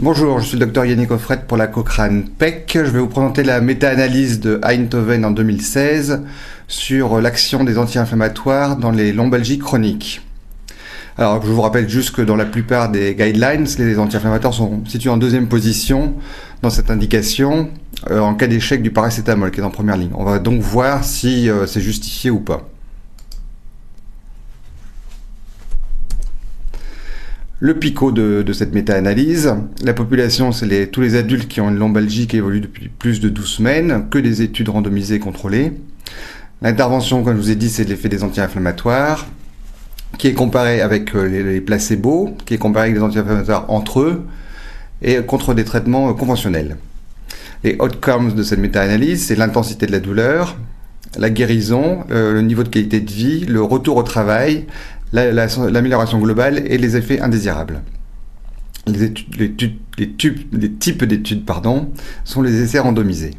Bonjour, je suis le docteur Yannick Offret pour la Cochrane PEC. Je vais vous présenter la méta-analyse de Eindhoven en 2016 sur l'action des anti-inflammatoires dans les lombalgies chroniques. Alors, je vous rappelle juste que dans la plupart des guidelines, les anti-inflammatoires sont situés en deuxième position dans cette indication euh, en cas d'échec du paracétamol qui est en première ligne. On va donc voir si euh, c'est justifié ou pas. Le picot de, cette méta-analyse, la population, c'est tous les adultes qui ont une lombalgie qui évolue depuis plus de 12 semaines, que des études randomisées contrôlées. L'intervention, comme je vous ai dit, c'est l'effet des anti-inflammatoires, qui est comparé avec euh, les, placebos, qui est comparé avec les anti-inflammatoires entre eux, et contre des traitements euh, conventionnels. Les outcomes de cette méta-analyse, c'est l'intensité de la douleur, la guérison, euh, le niveau de qualité de vie, le retour au travail, l'amélioration globale et les effets indésirables. Les, types d'études sont les essais randomisés.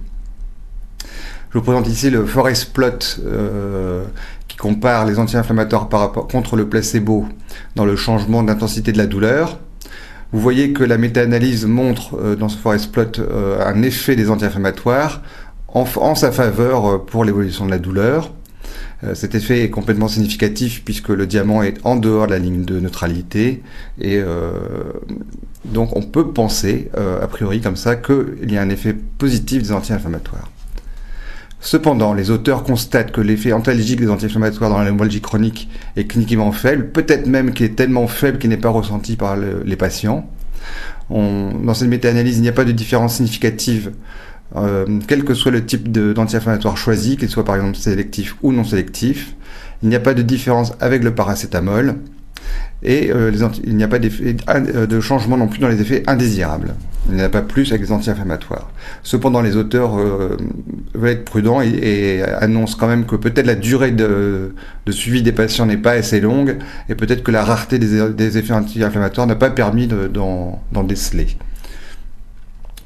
Je vous présente ici le forest plot euh, qui compare les anti-inflammatoires contre le placebo dans le changement d'intensité de la douleur. Vous voyez que la méta-analyse montre euh, dans ce forest plot euh, un effet des anti-inflammatoires en, sa faveur pour l'évolution de la douleur. Euh, cet effet est complètement significatif puisque le diamant est en dehors de la ligne de neutralité et euh, donc on peut penser, euh, a priori comme ça, qu'il y a un effet positif des anti-inflammatoires. Cependant, les auteurs constatent que l'effet antalgique des anti-inflammatoires dans la lombalgie chronique est cliniquement faible, peut-être même qu'il est tellement faible qu'il n'est pas ressenti par les patients. dans cette méta-analyse, il n'y a pas de différence significative euh, quel que soit le type d'anti-inflammatoire choisi, qu'il soit par exemple sélectif ou non sélectif. Il n'y a pas de différence avec le paracétamol et euh, il n'y a pas euh, de changement non plus dans les effets indésirables. Il n'y en a pas plus avec les anti-inflammatoires. Cependant, les auteurs veulent être prudents et, annoncent quand même que peut-être la durée de, suivi des patients n'est pas assez longue et peut-être que la rareté des, des effets anti-inflammatoires n'a pas permis d'en déceler.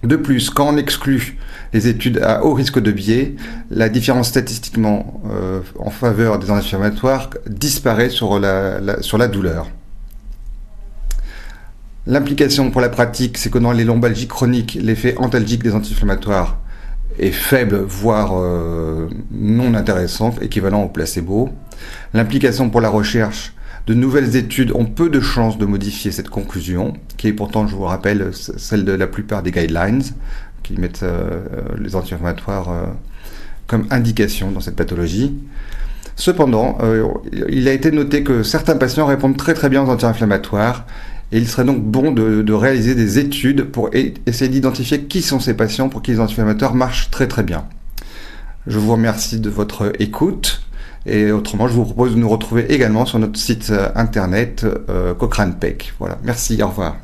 De plus, quand on exclut les études à haut risque de biais, la différence statistiquement euh, en faveur des anti-inflammatoires disparaît sur la, sur la douleur. L'implication pour la pratique, c'est que dans les lombalgies chroniques, l'effet antalgique des anti-inflammatoires est faible, voire euh, non intéressant, équivalent au placebo. L'implication pour la recherche, de nouvelles études ont peu de chances de modifier cette conclusion, qui est pourtant, je vous rappelle, celle de la plupart des guidelines, qui mettent euh, les anti-inflammatoires euh, comme indication dans cette pathologie. Cependant, euh, il a été noté que certains patients répondent très très bien aux anti-inflammatoires et il serait donc bon de, réaliser des études pour essayer d'identifier qui sont ces patients pour qui les anti-inflammatoires marchent très très bien. Je vous remercie de votre écoute. Et autrement, je vous propose de nous retrouver également sur notre site internet euh, Cochrane Peck. Voilà, merci, au revoir.